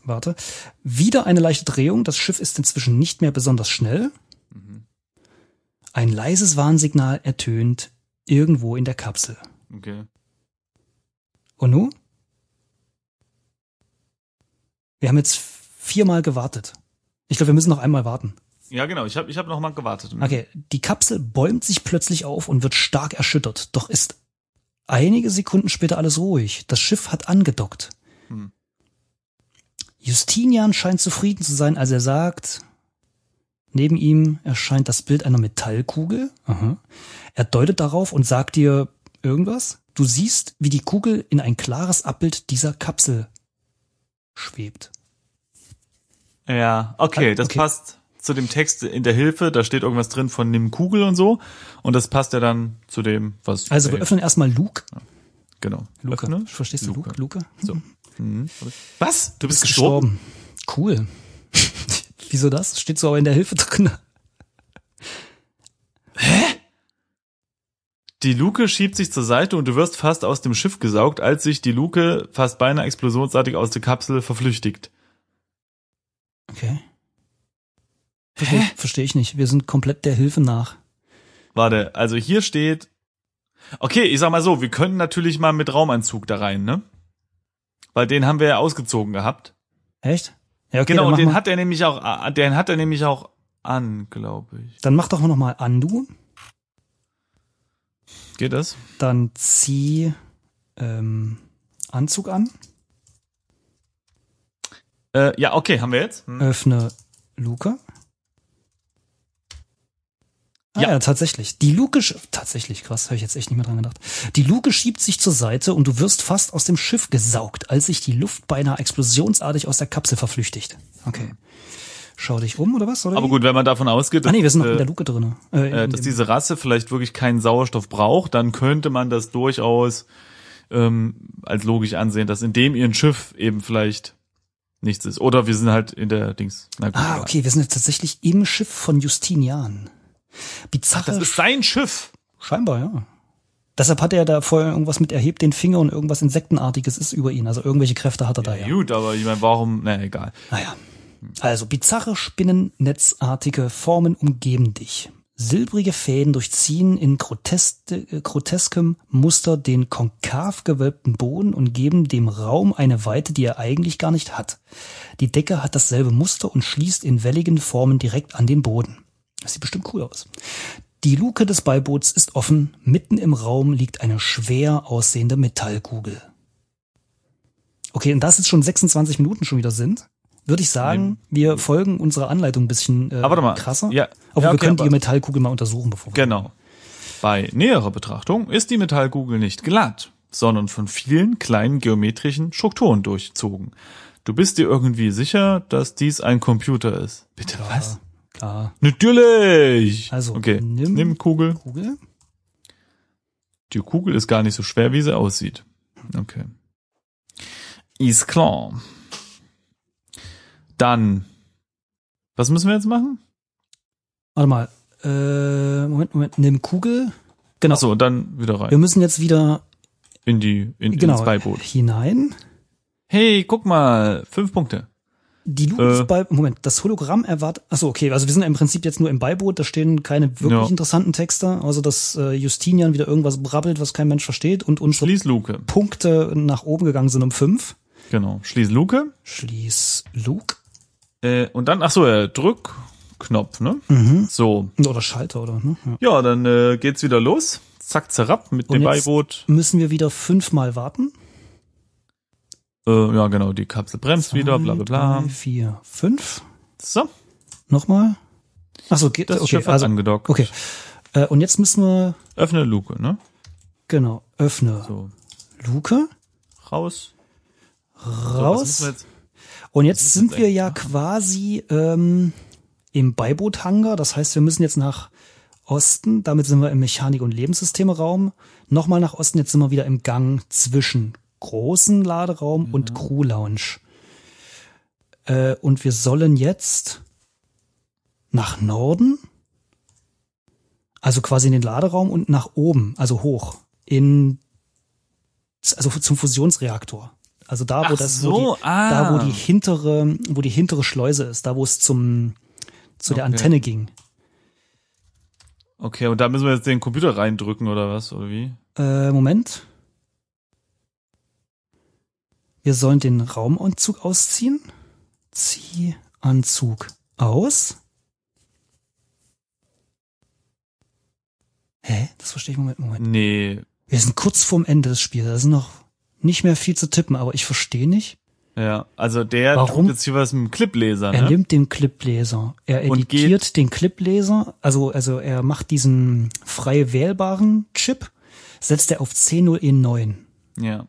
Warte. Wieder eine leichte Drehung. Das Schiff ist inzwischen nicht mehr besonders schnell. Ein leises Warnsignal ertönt irgendwo in der Kapsel. Okay. Und nun? Wir haben jetzt viermal gewartet. Ich glaube, wir müssen noch einmal warten. Ja, genau. Ich habe ich hab noch mal gewartet. Okay, die Kapsel bäumt sich plötzlich auf und wird stark erschüttert. Doch ist einige Sekunden später alles ruhig. Das Schiff hat angedockt. Hm. Justinian scheint zufrieden zu sein, als er sagt, neben ihm erscheint das Bild einer Metallkugel. Aha. Er deutet darauf und sagt dir irgendwas. Du siehst, wie die Kugel in ein klares Abbild dieser Kapsel schwebt. Ja, okay, das okay. passt zu dem Text in der Hilfe. Da steht irgendwas drin von nimm Kugel und so. Und das passt ja dann zu dem, was. Also wir öffnen erstmal Luke. genau. Luke. Öffne. Verstehst du Luke? Luke? So. Mhm. Was? Du bist Ist gestorben? Cool. Wieso das? Steht so auch in der Hilfe drin. Die Luke schiebt sich zur Seite und du wirst fast aus dem Schiff gesaugt, als sich die Luke fast beinahe explosionsartig aus der Kapsel verflüchtigt. Okay. Verstehe versteh ich nicht. Wir sind komplett der Hilfe nach. Warte, also hier steht. Okay, ich sag mal so, wir können natürlich mal mit Raumanzug da rein, ne? Weil den haben wir ja ausgezogen gehabt. Echt? Ja, okay, genau, und den mal, hat er nämlich auch, ah, den hat er nämlich auch an, glaube ich. Dann mach doch noch mal Andu. Geht das? Dann zieh ähm, Anzug an. Äh, ja, okay, haben wir jetzt. Hm. Öffne Luke. Ah, Ja. ja. tatsächlich. Die Luke, tatsächlich krass, habe ich jetzt echt nicht mehr dran gedacht. Die Luke schiebt sich zur Seite und du wirst fast aus dem Schiff gesaugt, als sich die Luft beinahe explosionsartig aus der Kapsel verflüchtigt. Okay. Schau dich um, oder was? Oder Aber wie? gut, wenn man davon ausgeht, Ah nee, wir sind noch äh, in der Luke drin. Äh, in äh, dass diese Rasse vielleicht wirklich keinen Sauerstoff braucht, dann könnte man das durchaus ähm, als logisch ansehen, dass in dem ihren Schiff eben vielleicht nichts ist. Oder wir sind halt in der Dings. Na gut, ah, okay, wir sind jetzt tatsächlich im Schiff von Justinian. Bizarre Das ist sein Schiff. Scheinbar, ja. Deshalb hat er da vorher irgendwas mit erhebt den Finger und irgendwas Insektenartiges ist über ihn. Also irgendwelche Kräfte hat er da ja. Gut, aber ich meine, warum? Na egal. Naja. Also bizarre spinnennetzartige Formen umgeben dich. Silbrige Fäden durchziehen in groteske, äh, groteskem Muster den konkav gewölbten Boden und geben dem Raum eine Weite, die er eigentlich gar nicht hat. Die Decke hat dasselbe Muster und schließt in welligen Formen direkt an den Boden. Das sieht bestimmt cool aus. Die Luke des Beiboots ist offen. Mitten im Raum liegt eine schwer aussehende Metallkugel. Okay, und da es jetzt schon 26 Minuten schon wieder sind, würde ich sagen, wir folgen unserer Anleitung ein bisschen äh, Aber mal. krasser. Ja. Aber Ja, wir okay, können die Metallkugel mal untersuchen, bevor wir. Genau. Bei näherer Betrachtung ist die Metallkugel nicht glatt, sondern von vielen kleinen geometrischen Strukturen durchzogen. Du bist dir irgendwie sicher, dass dies ein Computer ist. Bitte was? Klar. Natürlich. Also, okay. nimm- Nimm Kugel. Kugel? Die Kugel ist gar nicht so schwer, wie sie aussieht. Okay. Ist klar. Dann. Was müssen wir jetzt machen? Warte mal. Äh, Moment, Moment. Nimm Kugel. Genau. Ach so, und dann wieder Wir rein. müssen jetzt wieder In die, in, genau ins Beiboot. hinein. Hey, guck mal. Fünf Punkte. Die Luke Äh. Moment, das Hologramm erwartet. Achso, okay, also wir sind im Prinzip jetzt nur im Beiboot, da stehen keine wirklich Ja. interessanten Texte, also dass äh, Justinian wieder irgendwas brabbelt, was kein Mensch versteht und unsere Schließ Luke. Punkte nach oben gegangen sind um fünf. Genau. Schließ Luke. Schließ Luke. Äh, und dann, ach so, äh, Drückknopf, ne? Mhm. So. Oder Schalter, oder? Ne? Ja. Ja, dann äh, geht's wieder los. Zack, zerrapp mit Und dem Beiboot. Müssen wir wieder fünfmal warten? Äh, ja, genau, die Kapsel bremst wieder, bla bla bla. Drei, vier, fünf. So, Nochmal. Achso, geht das okay, Schiff hat also, angedockt. Okay. Äh, und jetzt müssen wir, Öffne Luke, ne? genau, öffne So, Luke, raus. So, raus. wir jetzt? Und jetzt sind wir wir jetzt ja eigentlich quasi ähm, im Beiboothangar. Das heißt, wir müssen jetzt nach Osten. Damit sind wir im Mechanik- und Lebenssystemeraum. Nochmal nach Osten. Jetzt sind wir wieder im Gang zwischen großen Laderaum und Crew Lounge. Äh, und wir sollen jetzt nach Norden. Also quasi in den Laderaum und nach oben, also hoch. In also zum Fusionsreaktor. Also da, wo Ach das, so, wo die, ah. da wo die hintere, wo die hintere Schleuse ist, da wo es zum zu der Okay. Antenne ging. Okay, und da müssen wir jetzt den Computer reindrücken oder was, oder wie? Äh, Moment. Wir sollen den Raumanzug ausziehen. Zieh Anzug aus. Hä? Das verstehe ich. Moment, Moment. Nee, Wir sind kurz vorm Ende des Spiels. Da ist noch nicht mehr viel zu tippen, aber ich verstehe nicht. ja, also der Warum? tut jetzt hier was mit dem Clipleser, Er ne? nimmt den Clipleser. Er editiert den Clipleser. Also, also er macht diesen frei wählbaren Chip, setzt er auf C0E9. Ja.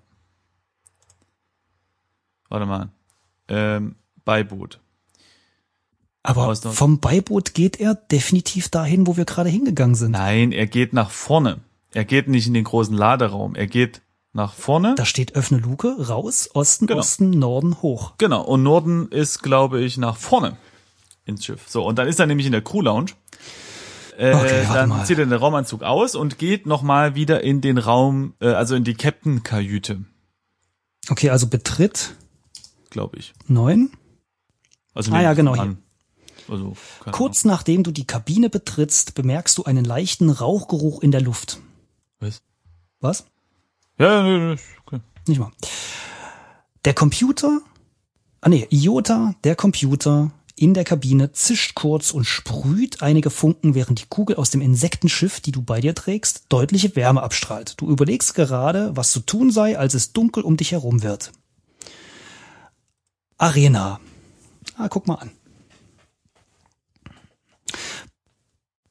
Warte mal. Ähm, Beiboot. Aber Aus der- vom Beiboot geht er definitiv dahin, wo wir gerade hingegangen sind. Nein, er geht nach vorne. Er geht nicht in den großen Laderaum. Er geht nach vorne. Da steht öffne Luke, raus, Osten, Genau. Osten, Norden, hoch. Genau. Und Norden ist, glaube ich, nach vorne ins Schiff. So, und dann ist er nämlich in der Crew Lounge. Äh, Okay, dann mal. zieht er den Raumanzug aus und geht nochmal wieder in den Raum, äh, also in die Captain-Kajüte, Okay, also betritt glaube ich. neun. Also Ah, ja, genau, an. Also, Kurz nachdem du die Kabine betrittst, bemerkst du einen leichten Rauchgeruch in der Luft. Ahnung. Was? Was? Ja, nee, nee, okay. Nicht mal. Der Computer, ah nee, Iota, der Computer in der Kabine zischt kurz und sprüht einige Funken, während die Kugel aus dem Insektenschiff, die du bei dir trägst, deutliche Wärme abstrahlt. Du überlegst gerade, was zu tun sei, als es dunkel um dich herum wird. Arena. Ah, guck mal an.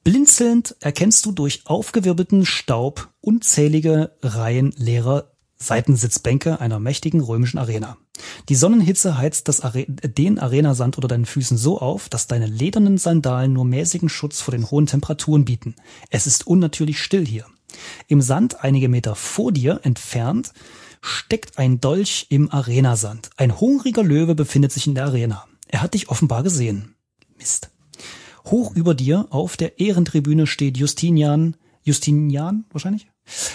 Blinzelnd erkennst du durch aufgewirbelten Staub unzählige Reihen leerer Seitensitzbänke einer mächtigen römischen Arena. Die Sonnenhitze heizt das Are den Arenasand unter deinen Füßen so auf, dass deine ledernen Sandalen nur mäßigen Schutz vor den hohen Temperaturen bieten. Es ist unnatürlich still hier. Im Sand einige Meter vor dir entfernt steckt ein Dolch im Arenasand. Ein hungriger Löwe befindet sich in der Arena. Er hat dich offenbar gesehen. Mist. Hoch über dir auf der Ehrentribüne steht Justinian, Justinian wahrscheinlich,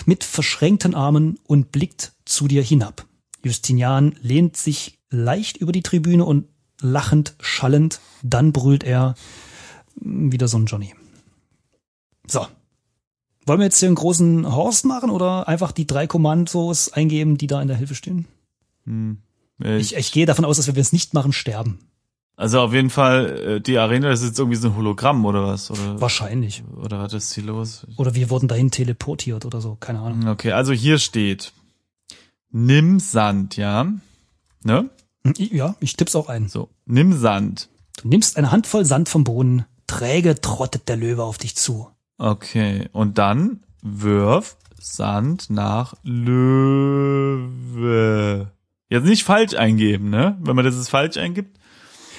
mit verschränkten Armen und blickt zu dir hinab. Justinian lehnt sich leicht über die Tribüne und lachend, schallend, dann brüllt er mm, wieder so ein Johnny. So. Wollen wir jetzt hier einen großen Horst machen oder einfach die drei Kommandos eingeben, die da in der Hilfe stehen? Hm. Äh, Ich, ich gehe davon aus, dass wir, wenn wir es nicht machen, sterben. Also auf jeden Fall, äh, die Arena das ist jetzt irgendwie so ein Hologramm oder was? Oder, Wahrscheinlich. oder was ist hier los? Oder wir wurden dahin teleportiert oder so, keine Ahnung. Okay, also hier steht, nimm Sand, ja? Ne? Ja, ich tipp's auch ein. So, nimm Sand. Du nimmst eine Handvoll Sand vom Boden, träge trottet der Löwe auf dich zu. Okay, und dann wirf Sand nach Löwe. Jetzt nicht falsch eingeben, ne? Wenn man das jetzt falsch eingibt.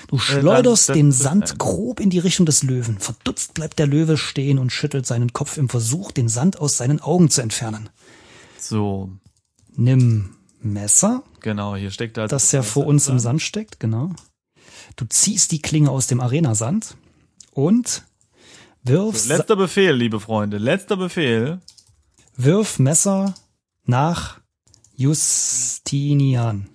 Du schleuderst dann- den das- Sand grob in die Richtung des Löwen. Verdutzt bleibt der Löwe stehen und schüttelt seinen Kopf im Versuch, den Sand aus seinen Augen zu entfernen. So, Nimm Messer, genau, hier steckt halt das ja vor uns im Sand steckt, genau. Du ziehst die Klinge aus dem Arenasand und wirfst, Letzter Befehl, liebe Freunde, letzter Befehl. wirf Messer nach Justinian.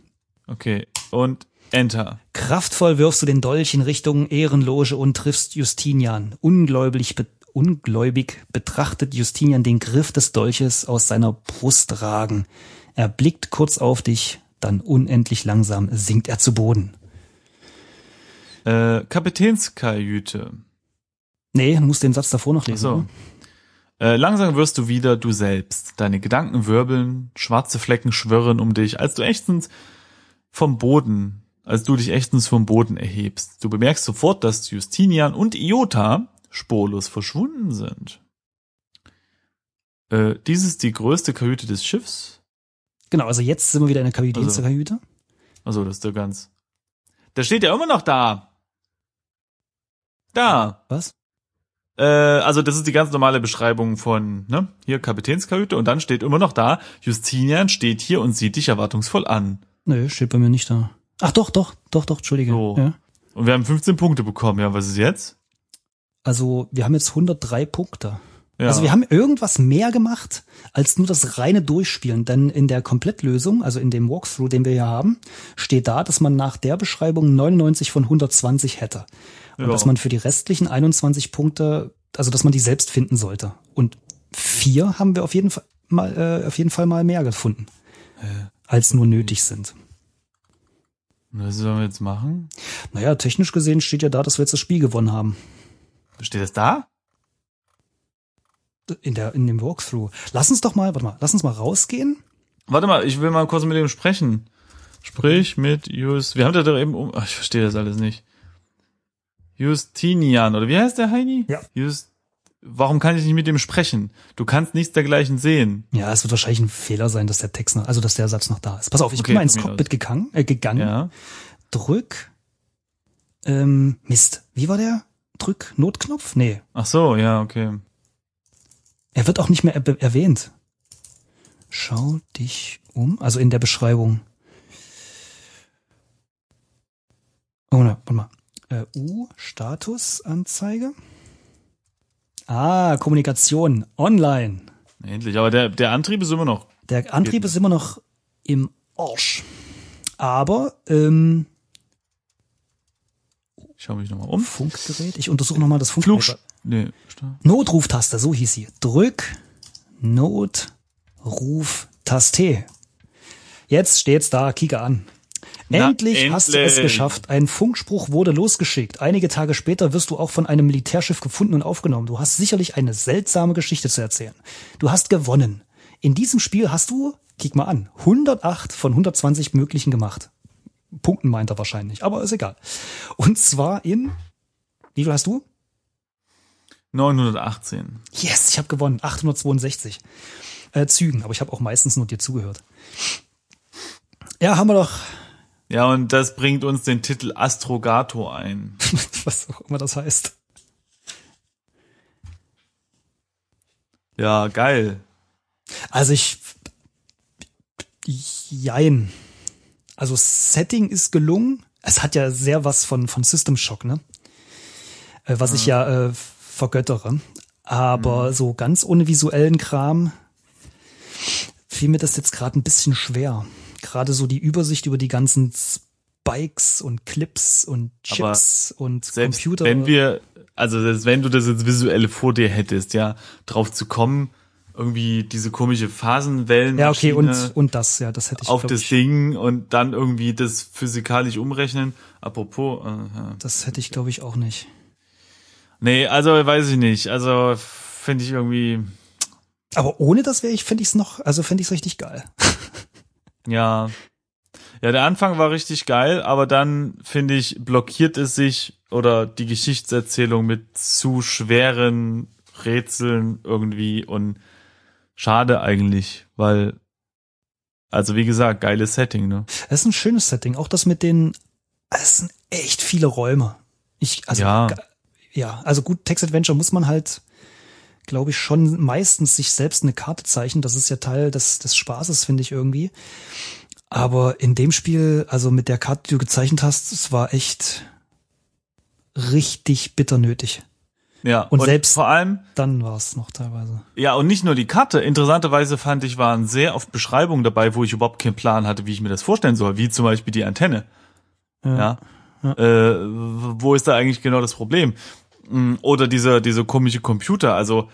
Okay, und Enter. Kraftvoll wirfst du den Dolch in Richtung Ehrenloge und triffst Justinian. Ungläubig, be ungläubig betrachtet Justinian den Griff des Dolches aus seiner Brust ragen. Er blickt kurz auf dich, dann unendlich langsam sinkt er zu Boden. Äh, Kapitänskajüte. Nee, du musst den Satz davor noch lesen. So. oder? Äh, langsam wirst du wieder du selbst. Deine Gedanken wirbeln, schwarze Flecken schwirren um dich, als du ächzend vom Boden, als du dich ächzend vom Boden erhebst. Du bemerkst sofort, dass Justinian und Iota spurlos verschwunden sind. Äh, dies ist die größte Kajüte des Schiffs. Genau, also jetzt sind wir wieder in der Kapitänskajüte. Also, das ist der ganz. Der steht ja immer noch da. Da. Was? Äh, also das ist die ganz normale Beschreibung von, ne, hier Kapitänskajüte und dann steht immer noch da, Justinian steht hier und sieht dich erwartungsvoll an. Nö, steht bei mir nicht da. Ach doch, doch, doch, doch, Entschuldige. So. Ja. Und wir haben 15 Punkte bekommen, ja, was ist jetzt? Also wir haben jetzt 103 Punkte. Ja. Also wir haben irgendwas mehr gemacht als nur das reine Durchspielen. Denn in der Komplettlösung, also in dem Walkthrough, den wir hier haben, steht da, dass man nach der Beschreibung 99 von 120 hätte. Und Ja. dass man für die restlichen 21 Punkte, also dass man die selbst finden sollte. Und vier haben wir auf jeden Fall mal, äh, auf jeden Fall mal mehr gefunden, als nur nötig sind. Was sollen wir jetzt machen? Naja, technisch gesehen steht ja da, dass wir jetzt das Spiel gewonnen haben. Steht das da? In der, in dem Walkthrough. Lass uns doch mal, warte mal, lass uns mal rausgehen. Warte mal, ich will mal kurz mit ihm sprechen. Sprich mit Just. Wir haben da doch eben um. Ach, ich verstehe das alles nicht. Justinian, oder wie heißt der Heini? Ja. Just. Warum kann ich nicht mit dem sprechen? Du kannst nichts dergleichen sehen. Ja, es wird wahrscheinlich ein Fehler sein, dass der Text noch, also dass der Satz noch da ist. Pass auf, ich Okay, bin mal ins Cockpit gegangen, äh, gegangen, Ja. drück, ähm, Mist, wie war der? Drück Notknopf? Nee, Ach so, ja, okay. Er wird auch nicht mehr er erwähnt. Schau dich um. Also in der Beschreibung. Oh, ne, warte mal. Äh, U, Statusanzeige. Ah, Kommunikation, online. Endlich, aber der, der Antrieb ist immer noch. Der Antrieb ist immer noch im Arsch. Aber, ähm, Ich schau mich nochmal um. Funkgerät, ich untersuche nochmal das Flug. Nee, Notruftaste, so hieß sie. Drück Notruftaste. Jetzt steht's da, kicke an. Na, Endlich, hast du es endlich. geschafft. Ein Funkspruch wurde losgeschickt. Einige Tage später wirst du auch von einem Militärschiff gefunden und aufgenommen. Du hast sicherlich eine seltsame Geschichte zu erzählen. Du hast gewonnen. In diesem Spiel hast du, kick mal an, 108 von 120 möglichen gemacht. Punkten meint er wahrscheinlich, aber ist egal. Und zwar in, wie viel hast du? 918. Yes, ich habe gewonnen. 862 äh, Zügen, aber ich habe auch meistens nur dir zugehört. Ja, haben wir doch, Ja, und das bringt uns den Titel Astrogato ein. was auch immer das heißt. Ja, geil. Also ich, jein. Also Setting ist gelungen. Es hat ja sehr was von, von System Shock, ne? Äh, was ich ja äh, vergöttere. Aber so ganz ohne visuellen Kram fiel mir das jetzt gerade ein bisschen schwer. Gerade so die Übersicht über die ganzen Spikes und Clips und Chips und Selbst Computer. wenn wir, also selbst wenn du das jetzt visuelle vor dir hättest, ja, drauf zu kommen, irgendwie diese komische Phasenwellen ja, okay, und, und das, ja, das hätte ich auf das ich, Ding und dann irgendwie das physikalisch umrechnen. Apropos, äh, ja. Das hätte ich, glaube ich, auch nicht. Nee, also weiß ich nicht. Also finde ich irgendwie, Aber ohne das wäre ich, finde ich es noch, also finde ich es richtig geil. ja, ja, der Anfang war richtig geil, aber dann finde ich blockiert es sich oder die Geschichtserzählung mit zu schweren Rätseln irgendwie und schade eigentlich, weil also wie gesagt, geiles Setting, ne? Es ist ein schönes Setting. Auch das mit den, es sind echt viele Räume. Ich, also, Ja. Ja, also gut, Text Adventure muss man halt, glaube ich, schon meistens sich selbst eine Karte zeichnen. Das ist ja Teil des, des Spaßes, finde ich irgendwie. Aber in dem Spiel, also mit der Karte, die du gezeichnet hast, es war echt richtig bitter nötig. Ja, Und selbst- vor allem Dann war es noch teilweise. Ja, und nicht nur die Karte. Interessanterweise fand ich, waren sehr oft Beschreibungen dabei, wo ich überhaupt keinen Plan hatte, wie ich mir das vorstellen soll, wie zum Beispiel die Antenne. Ja. Äh, wo ist da eigentlich genau das Problem? Mm, Oder dieser, dieser komische Computer, also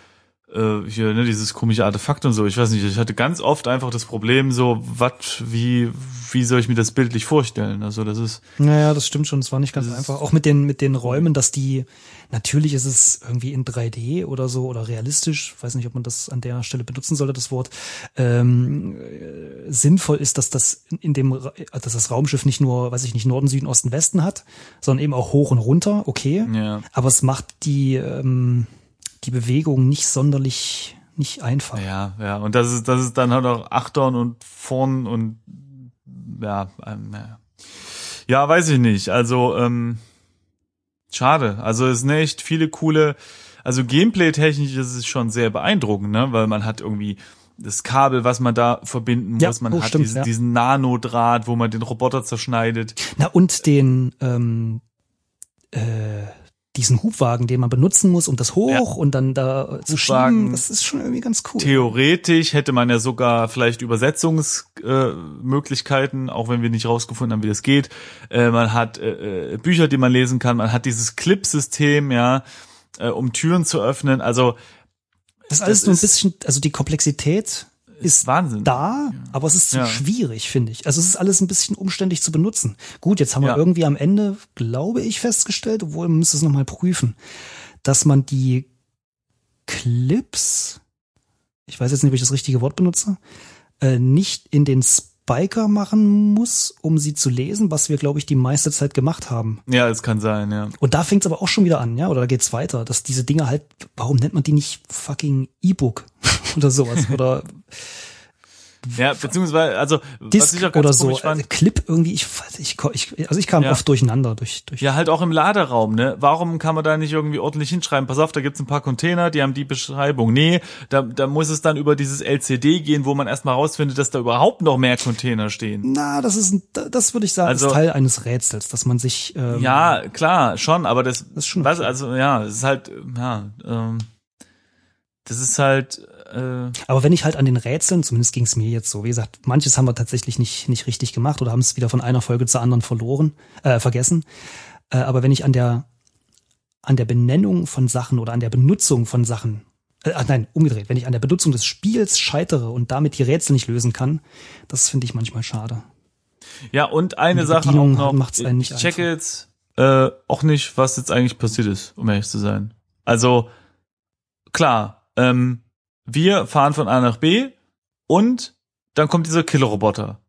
äh, hier, ne, dieses komische Artefakt und so. Ich weiß nicht, ich hatte ganz oft einfach das Problem, so, wat, wie, wie soll ich mir das bildlich vorstellen? Also, das ist, Naja, das stimmt schon. Es war nicht ganz einfach. Auch mit den, mit den Räumen, dass die, natürlich ist es irgendwie in 3D oder so oder realistisch. Weiß nicht, ob man das an der Stelle benutzen sollte, das Wort. Ähm, äh, sinnvoll ist, dass das in- dem, Ra- dass das Raumschiff nicht nur, weiß ich nicht, Norden, Süden, Osten, Westen hat, sondern eben auch hoch und runter. Okay. ja. Aber es macht die, ähm, die Bewegung nicht sonderlich, nicht einfach. Ja, ja, und das ist, das ist dann halt auch Achtern und vorn und ja, ähm, ja. ja, weiß ich nicht. Also, ähm, schade. Also es sind echt viele coole, also Gameplay-technisch ist es schon sehr beeindruckend, ne? Weil man hat irgendwie das Kabel, was man da verbinden muss, Ja, man oh, hat stimmt, diesen, ja. diesen Nanodraht, wo man den Roboter zerschneidet. Na, und den, ähm, äh, diesen Hubwagen, den man benutzen muss, um das hoch Ja. und dann da zu Hubwagen. schieben, das ist schon irgendwie ganz cool. Theoretisch hätte man ja sogar vielleicht Übersetzungsmöglichkeiten, äh, auch wenn wir nicht rausgefunden haben, wie das geht. Äh, man hat äh, äh, Bücher, die man lesen kann. Man hat dieses Clip-System, ja, äh, um Türen zu öffnen. Also das ist alles das nur ein bisschen, also die Komplexität ist Wahnsinn. da, aber es ist zu Ja. schwierig, finde ich. Also es ist alles ein bisschen umständlich zu benutzen. Gut, jetzt haben wir Ja. irgendwie am Ende, glaube ich, festgestellt, obwohl man müsste es nochmal prüfen, dass man die Clips, ich weiß jetzt nicht, ob ich das richtige Wort benutze, äh, nicht in den Spiker machen muss, um sie zu lesen, was wir, glaube ich, die meiste Zeit gemacht haben. Ja, es kann sein, ja. Und da fängt es aber auch schon wieder an, ja, oder da geht's weiter, dass diese Dinge halt, warum nennt man die nicht fucking E-Book oder sowas? Oder Ja, beziehungsweise, also Disk was ich auch ganz oder so, fand, äh, Clip irgendwie, ich, weiß- ich, ich also ich kam Ja. oft durcheinander durch, durch Ja, halt auch im Laderaum, ne? Warum kann man da nicht irgendwie ordentlich hinschreiben? Pass auf, da gibt's ein paar Container, die haben die Beschreibung. Nee, da, da muss es dann über dieses LCD gehen, wo man erstmal rausfindet, dass da überhaupt noch mehr Container stehen. Na, das ist, ein, das würde ich sagen, Also- ist Teil eines Rätsels, dass man sich, ähm, Ja, klar, schon, aber das, ist schon was, also ja, es ist halt, ja, ähm, das ist halt, äh, aber wenn ich halt an den Rätseln, zumindest ging es mir jetzt so, wie gesagt, manches haben wir tatsächlich nicht, nicht richtig gemacht oder haben es wieder von einer Folge zur anderen verloren, äh, vergessen. Äh, aber wenn ich an der, an der Benennung von Sachen oder an der Benutzung von Sachen, äh, ah, nein, umgedreht, wenn ich an der Benutzung des Spiels scheitere und damit die Rätsel nicht lösen kann, das finde ich manchmal schade. ja, und eine Sache auch noch, macht's einen nicht ich checke einfach. jetzt äh, auch nicht, was jetzt eigentlich passiert ist, um ehrlich zu sein. Also, klar, ähm, wir fahren von A nach B und dann kommt dieser Killerroboter,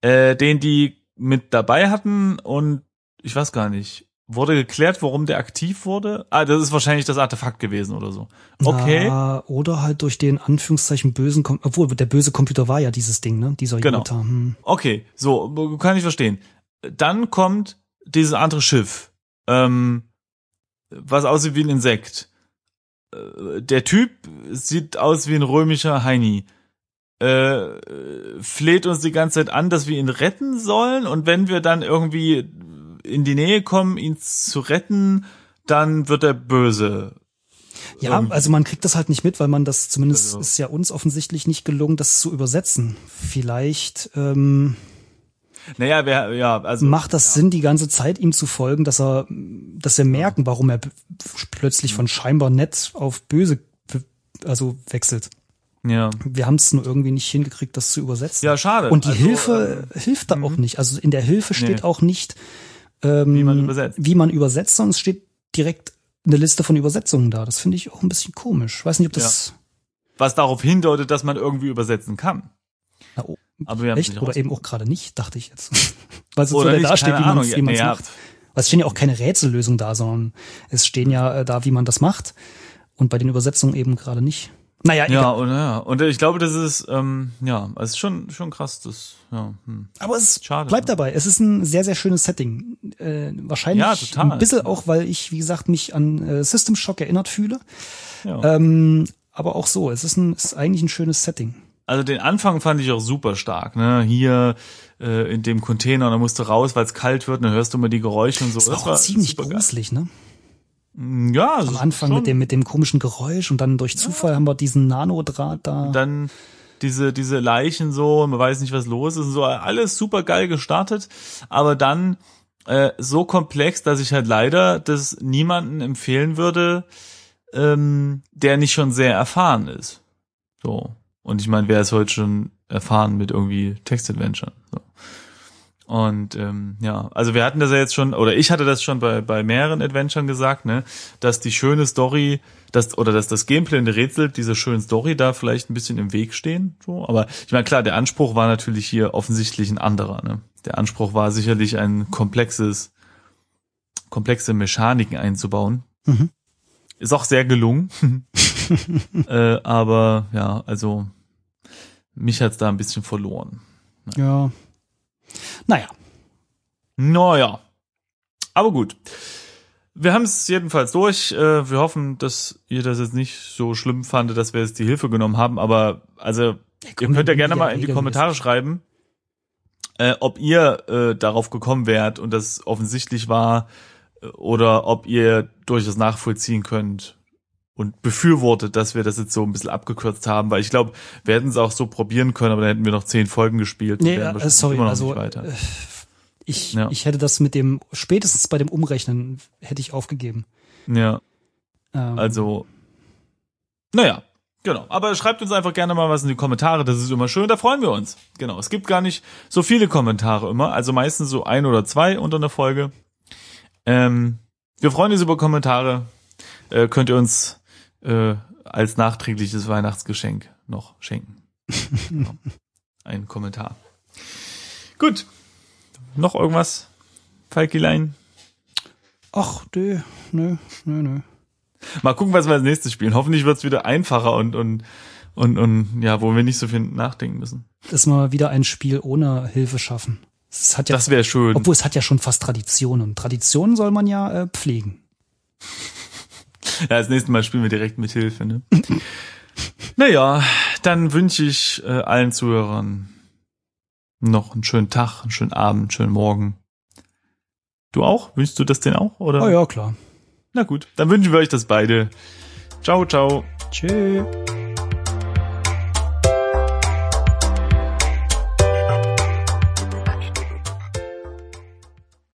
äh, den die mit dabei hatten und ich weiß gar nicht, wurde geklärt, warum der aktiv wurde? Ah, das ist wahrscheinlich das Artefakt gewesen oder so. Okay. Na, oder halt durch den Anführungszeichen bösen, Kom obwohl der böse Computer war ja dieses Ding, ne? Dieser Genau. Jota. Hm. Okay, so, kann ich verstehen. Dann kommt dieses andere Schiff, ähm, was aussieht wie ein Insekt. Äh, Der Typ sieht aus wie ein römischer Heini. Äh, fleht uns die ganze Zeit an, dass wir ihn retten sollen und wenn wir dann irgendwie in die Nähe kommen, ihn zu retten, dann wird er böse. Ja, Irgendwie. also man kriegt das halt nicht mit, weil man das zumindest Also- ist ja uns offensichtlich nicht gelungen, das zu übersetzen. Vielleicht ähm, Naja, wer, ja, also. macht das Sinn, die ganze Zeit ihm zu folgen, dass er, dass wir merken, warum er plötzlich von scheinbar nett auf böse also wechselt. Ja. Wir haben es nur irgendwie nicht hingekriegt, das zu übersetzen. Ja, schade. Und die Also, Hilfe hilft da auch nicht. Also in der Hilfe steht Nee. auch nicht, ähm, Wie man übersetzt. wie man übersetzt, sondern es steht direkt eine Liste von Übersetzungen da. Das finde ich auch ein bisschen komisch. Weiß nicht, ob das Was darauf hindeutet, dass man irgendwie übersetzen kann. na, oh, Aber wir haben echt oder eben auch gerade nicht, dachte ich jetzt. Weil es so da steht, wie man es Ja, macht. Weil es stehen ja auch keine Rätsellösungen da, sondern es stehen ja äh, da, wie man das macht. Und bei den Übersetzungen eben gerade nicht. Naja, Ja, egal. und ja. Und ich glaube, das ist, ähm, ja, es ist schon, schon krass, das, ja. Hm. Aber es Schade, bleibt ne? dabei. Es ist ein sehr, sehr schönes Setting. Äh, wahrscheinlich Ja, total. ein bisschen auch, weil ich, wie gesagt, mich an äh, System Shock erinnert fühle. Ja. Ähm, aber auch so, es ist, ein, ist eigentlich ein schönes Setting. Also den Anfang fand ich auch super stark, ne? Hier äh, in dem Container, und dann musst du raus, weil es kalt wird, und dann hörst du immer die Geräusche und so. Das war ziemlich gruselig, ne? Ja, Am Anfang mit dem, mit dem komischen Geräusch und dann durch Zufall haben wir diesen Nanodraht da. dann diese diese Leichen so, man weiß nicht was los ist und so alles super geil gestartet, aber dann äh, so komplex, dass ich halt leider das niemanden empfehlen würde, ähm, der nicht schon sehr erfahren ist. So und ich meine, wer ist heute schon erfahren mit irgendwie Textadventure? So. Und ähm, ja, also wir hatten das ja jetzt schon, oder ich hatte das schon bei, bei mehreren Adventuren gesagt, ne, dass die schöne Story, dass, oder dass das Gameplay und die Rätsel dieser schönen Story da vielleicht ein bisschen im Weg stehen. So. Aber ich meine, klar, der Anspruch war natürlich hier offensichtlich ein anderer. Ne? Der Anspruch war sicherlich ein komplexes, komplexe Mechaniken einzubauen. Mhm. Ist auch sehr gelungen. äh, aber ja, also mich hat's da ein bisschen verloren. Ja. Naja, Naja. Aber gut. Wir haben es jedenfalls durch. Äh, Wir hoffen, dass ihr das jetzt nicht so schlimm fandet, dass wir jetzt die Hilfe genommen haben. Aber also, ihr könnt ja gerne mal in die Kommentare schreiben, äh, ob ihr äh, darauf gekommen wärt und das offensichtlich war äh, oder ob ihr durchaus nachvollziehen könnt und befürwortet, dass wir das jetzt so ein bisschen abgekürzt haben, weil ich glaube, wir hätten es auch so probieren können, aber dann hätten wir noch zehn Folgen gespielt. nee, wären äh, sorry, immer noch also nicht weiter. äh, ich, Ja. ich hätte das mit dem, spätestens bei dem Umrechnen hätte ich aufgegeben. Ja. Ähm, Also, naja, genau. Aber schreibt uns einfach gerne mal was in die Kommentare, das ist immer schön, da freuen wir uns. Genau, es gibt gar nicht so viele Kommentare immer, also meistens so ein oder zwei unter einer Folge. Ähm, wir freuen uns über Kommentare, äh, könnt ihr uns äh, als nachträgliches Weihnachtsgeschenk noch schenken. genau. Ein Kommentar. Gut, noch irgendwas, Falkilein? Ach, nö, nö, nö, nö. Mal gucken, was wir als nächstes spielen. Hoffentlich wird's wieder einfacher und, und, Und, und ja, wo wir nicht so viel nachdenken müssen. Das ist mal wieder ein Spiel ohne Hilfe schaffen. Es hat ja, Das wäre schön. obwohl es hat ja schon fast Tradition und Traditionen soll man ja äh, pflegen. Ja, das nächste Mal spielen wir direkt mit Hilfe, ne? naja, dann wünsche ich äh, allen Zuhörern noch einen schönen Tag, einen schönen Abend, einen schönen Morgen. Du auch? Wünschst du das denn auch? Oder? Oh ja, klar. Na gut, dann wünschen wir euch das beide. Ciao, ciao. Tschüss.